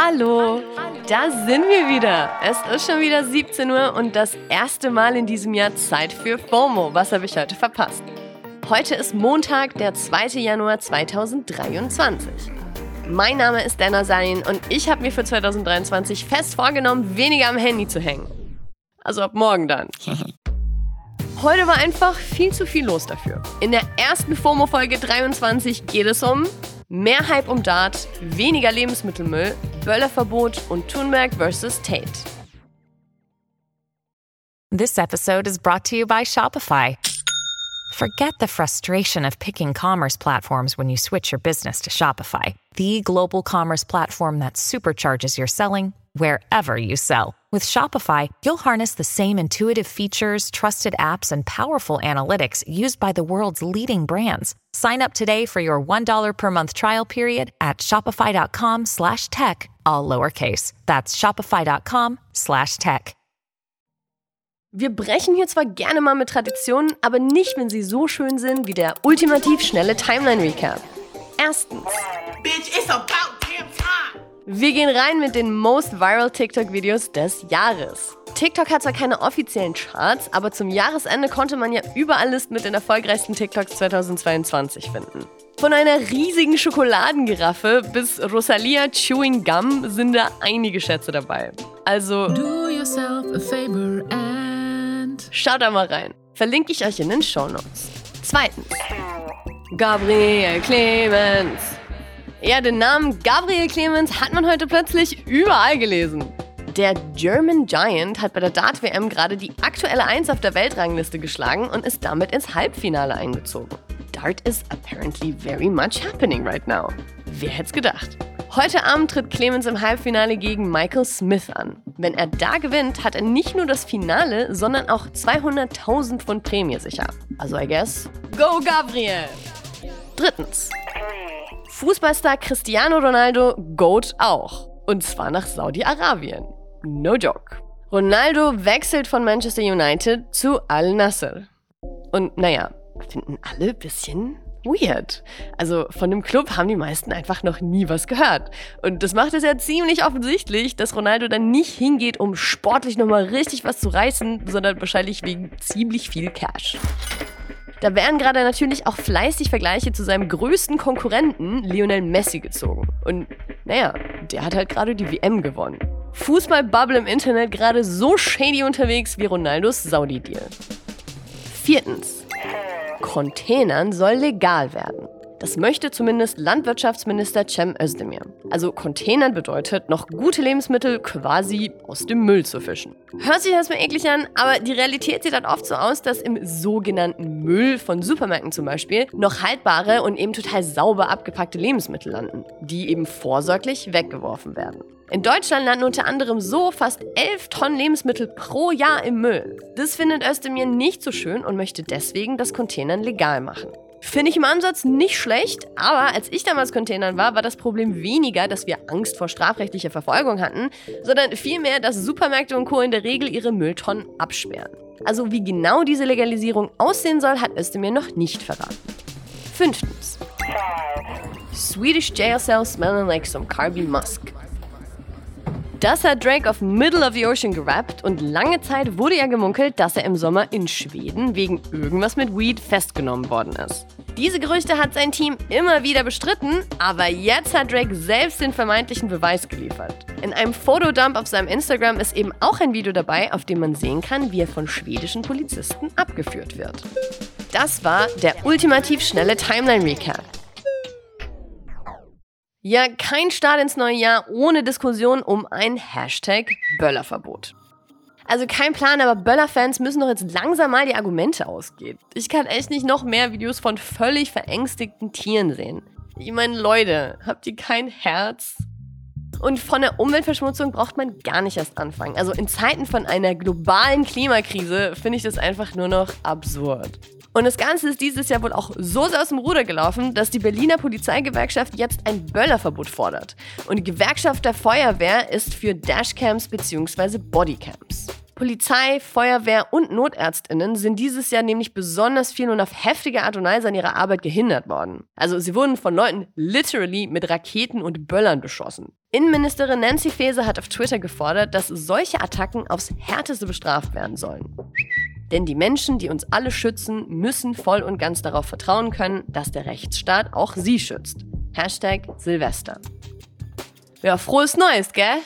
Hallo, da sind wir wieder. Es ist schon wieder 17 Uhr und das erste Mal in diesem Jahr Zeit für FOMO. Was habe ich heute verpasst? Heute ist Montag, der 2. Januar 2023. Mein Name ist Dana Sarin und ich habe mir für 2023 fest vorgenommen, weniger am Handy zu hängen. Also ab morgen dann. Heute war einfach viel zu viel los dafür. In der ersten FOMO-Folge 23 geht es um mehr Hype um Dart, weniger Lebensmittelmüll, Böllerverbot und Thunberg vs. Tate. This episode is brought to you by Shopify. Forget the frustration of picking commerce platforms when you switch your business to Shopify, the global commerce platform that supercharges your selling wherever you sell. With Shopify, you'll harness the same intuitive features, trusted apps, and powerful analytics used by the world's leading brands. Sign up today for your $1 per month trial period at shopify.com slash tech, all lowercase. That's shopify.com slash tech. Wir brechen hier zwar gerne mal mit Traditionen, aber nicht, wenn sie so schön sind wie der ultimativ schnelle Timeline-Recap. Erstens. Bitch, it's about damn time. Wir gehen rein mit den Most Viral TikTok-Videos des Jahres. TikTok hat zwar keine offiziellen Charts, aber zum Jahresende konnte man ja überall Listen mit den erfolgreichsten TikToks 2022 finden. Von einer riesigen Schokoladengiraffe bis Rosalia Chewing Gum sind da einige Schätze dabei. Also Do yourself a favor and. schaut da mal rein. Verlinke ich euch in den Show Notes. Zweitens. Gabriel Clemens. Ja, den Namen Gabriel Clemens hat man heute plötzlich überall gelesen. Der German Giant hat bei der Dart-WM gerade die aktuelle Eins auf der Weltrangliste geschlagen und ist damit ins Halbfinale eingezogen. Dart is apparently very much happening right now. Wer hätte es gedacht? Heute Abend tritt Clemens im Halbfinale gegen Michael Smith an. Wenn er da gewinnt, hat er nicht nur das Finale, sondern auch 200.000 Pfund Prämie sicher. Also I guess, go Gabriel! Drittens. Fußballstar Cristiano Ronaldo goat auch. Und zwar nach Saudi-Arabien. No joke. Ronaldo wechselt von Manchester United zu Al Nasser. Und naja, finden alle ein bisschen weird. Also von dem Club haben die meisten einfach noch nie was gehört. Und das macht es ja ziemlich offensichtlich, dass Ronaldo dann nicht hingeht, um sportlich nochmal richtig was zu reißen, sondern wahrscheinlich wegen ziemlich viel Cash. Da werden gerade natürlich auch fleißig Vergleiche zu seinem größten Konkurrenten, Lionel Messi, gezogen. Und naja, der hat halt gerade die WM gewonnen. Fußball-Bubble im Internet gerade so shady unterwegs wie Ronaldos Saudi-Deal. Viertens. Containern soll legal werden. Das möchte zumindest Landwirtschaftsminister Cem Özdemir. Also Containern bedeutet, noch gute Lebensmittel quasi aus dem Müll zu fischen. Hört sich erstmal eklig an, aber die Realität sieht dann oft so aus, dass im sogenannten Müll von Supermärkten zum Beispiel noch haltbare und eben total sauber abgepackte Lebensmittel landen, die eben vorsorglich weggeworfen werden. In Deutschland landen unter anderem so fast 11 Tonnen Lebensmittel pro Jahr im Müll. Das findet Özdemir nicht so schön und möchte deswegen das Containern legal machen. Finde ich im Ansatz nicht schlecht, aber als ich damals Containern war, war das Problem weniger, dass wir Angst vor strafrechtlicher Verfolgung hatten, sondern vielmehr, dass Supermärkte und Co. in der Regel ihre Mülltonnen absperren. Also wie genau diese Legalisierung aussehen soll, hat Özdemir noch nicht verraten. Fünftens. Swedish jail cell smelling like some carbon musk. Das hat Drake auf Middle of the Ocean gerappt und lange Zeit wurde ja gemunkelt, dass er im Sommer in Schweden wegen irgendwas mit Weed festgenommen worden ist. Diese Gerüchte hat sein Team immer wieder bestritten, aber jetzt hat Drake selbst den vermeintlichen Beweis geliefert. In einem Fotodump auf seinem Instagram ist eben auch ein Video dabei, auf dem man sehen kann, wie er von schwedischen Polizisten abgeführt wird. Das war der ultimativ schnelle Timeline-Recap. Ja, kein Start ins neue Jahr ohne Diskussion um ein Hashtag Böllerverbot. Also kein Plan, aber Böller-Fans müssen doch jetzt langsam mal die Argumente ausgehen. Ich kann echt nicht noch mehr Videos von völlig verängstigten Tieren sehen. Ich meine, Leute, habt ihr kein Herz? Und von der Umweltverschmutzung braucht man gar nicht erst anfangen. Also in Zeiten von einer globalen Klimakrise finde ich das einfach nur noch absurd. Und das Ganze ist dieses Jahr wohl auch so sehr aus dem Ruder gelaufen, dass die Berliner Polizeigewerkschaft jetzt ein Böllerverbot fordert. Und die Gewerkschaft der Feuerwehr ist für Dashcams bzw. Bodycams. Polizei, Feuerwehr und Notärztinnen sind dieses Jahr nämlich besonders viel und auf heftige Art und Weise an ihrer Arbeit gehindert worden. Also sie wurden von Leuten literally mit Raketen und Böllern beschossen. Innenministerin Nancy Faeser hat auf Twitter gefordert, dass solche Attacken aufs härteste bestraft werden sollen. Denn die Menschen, die uns alle schützen, müssen voll und ganz darauf vertrauen können, dass der Rechtsstaat auch sie schützt. Hashtag Silvester. Ja, frohes Neues, gell?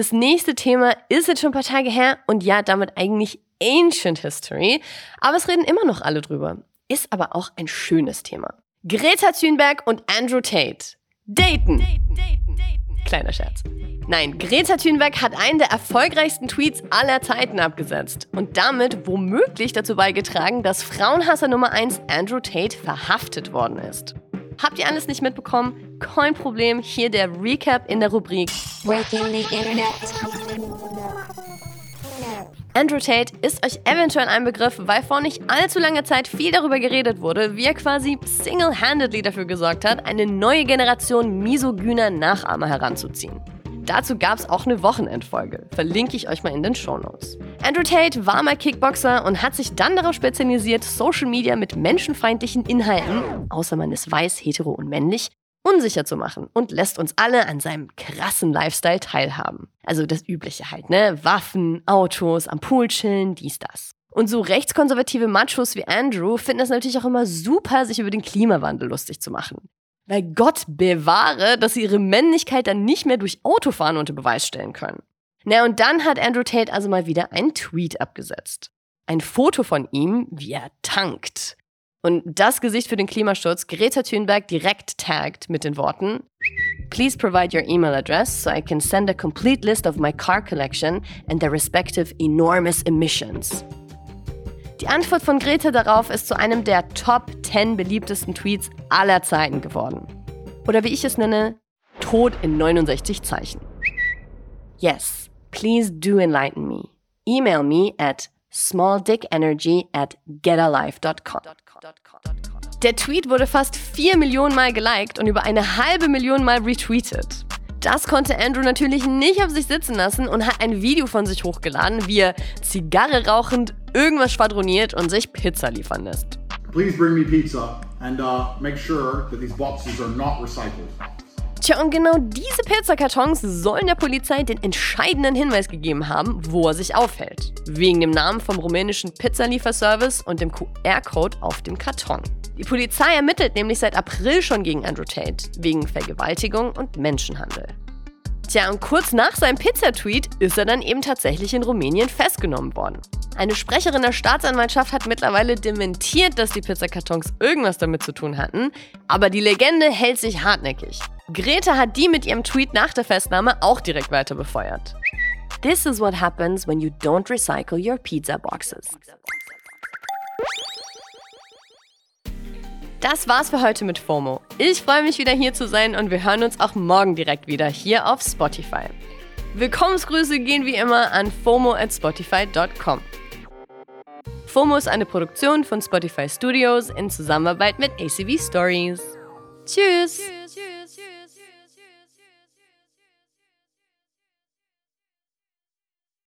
Das nächste Thema ist jetzt schon ein paar Tage her und ja, damit eigentlich Ancient History. Aber es reden immer noch alle drüber. Ist aber auch ein schönes Thema. Greta Thunberg und Andrew Tate. Daten. Kleiner Scherz. Nein, Greta Thunberg hat einen der erfolgreichsten Tweets aller Zeiten abgesetzt und damit womöglich dazu beigetragen, dass Frauenhasser Nummer 1 Andrew Tate verhaftet worden ist. Habt ihr alles nicht mitbekommen? Kein Problem, hier der Recap in der Rubrik Breaking the Internet. Andrew Tate ist euch eventuell ein Begriff, weil vor nicht allzu langer Zeit viel darüber geredet wurde, wie er quasi single-handedly dafür gesorgt hat, eine neue Generation misogyner Nachahmer heranzuziehen. Dazu gab es auch eine Wochenendfolge. Verlinke ich euch mal in den Shownotes. Andrew Tate war mal Kickboxer und hat sich dann darauf spezialisiert, Social Media mit menschenfeindlichen Inhalten, außer man ist weiß, hetero und männlich, unsicher zu machen und lässt uns alle an seinem krassen Lifestyle teilhaben. Also das Übliche halt, ne? Waffen, Autos, am Pool chillen, dies, das. Und so rechtskonservative Machos wie Andrew finden es natürlich auch immer super, sich über den Klimawandel lustig zu machen. Weil Gott bewahre, dass sie ihre Männlichkeit dann nicht mehr durch Autofahren unter Beweis stellen können. Na, und dann hat Andrew Tate also mal wieder einen Tweet abgesetzt. Ein Foto von ihm, wie er tankt. Und das Gesicht für den Klimaschutz Greta Thunberg direkt taggt mit den Worten Please provide your email address so I can send a complete list of my car collection and their respective enormous emissions. Die Antwort von Greta darauf ist zu einem der Top 10 beliebtesten Tweets aller Zeiten geworden. Oder wie ich es nenne, Tod in 69 Zeichen. Yes, please do enlighten me. Email me at smalldickenergy at getalife.com. Der Tweet wurde fast 4 Millionen Mal geliked und über eine halbe Million Mal retweetet. Das konnte Andrew natürlich nicht auf sich sitzen lassen und hat ein Video von sich hochgeladen, wie er Zigarre rauchend irgendwas schwadroniert und sich Pizza liefern lässt. Please bring me pizza and uh, make sure that these boxes are not recycled. Tja, und genau diese Pizzakartons sollen der Polizei den entscheidenden Hinweis gegeben haben, wo er sich aufhält. Wegen dem Namen vom rumänischen Pizzalieferservice und dem QR-Code auf dem Karton. Die Polizei ermittelt nämlich seit April schon gegen Andrew Tate wegen Vergewaltigung und Menschenhandel. Tja, und kurz nach seinem Pizza-Tweet ist er dann eben tatsächlich in Rumänien festgenommen worden. Eine Sprecherin der Staatsanwaltschaft hat mittlerweile dementiert, dass die Pizzakartons irgendwas damit zu tun hatten, aber die Legende hält sich hartnäckig. Greta hat die mit ihrem Tweet nach der Festnahme auch direkt weiter befeuert. This is what happens when you don't recycle your pizza boxes. Das war's für heute mit FOMO. Ich freue mich wieder hier zu sein und wir hören uns auch morgen direkt wieder hier auf Spotify. Willkommensgrüße gehen wie immer an FOMO at Spotify.com. FOMO ist eine Produktion von Spotify Studios in Zusammenarbeit mit ACV Stories. Tschüss.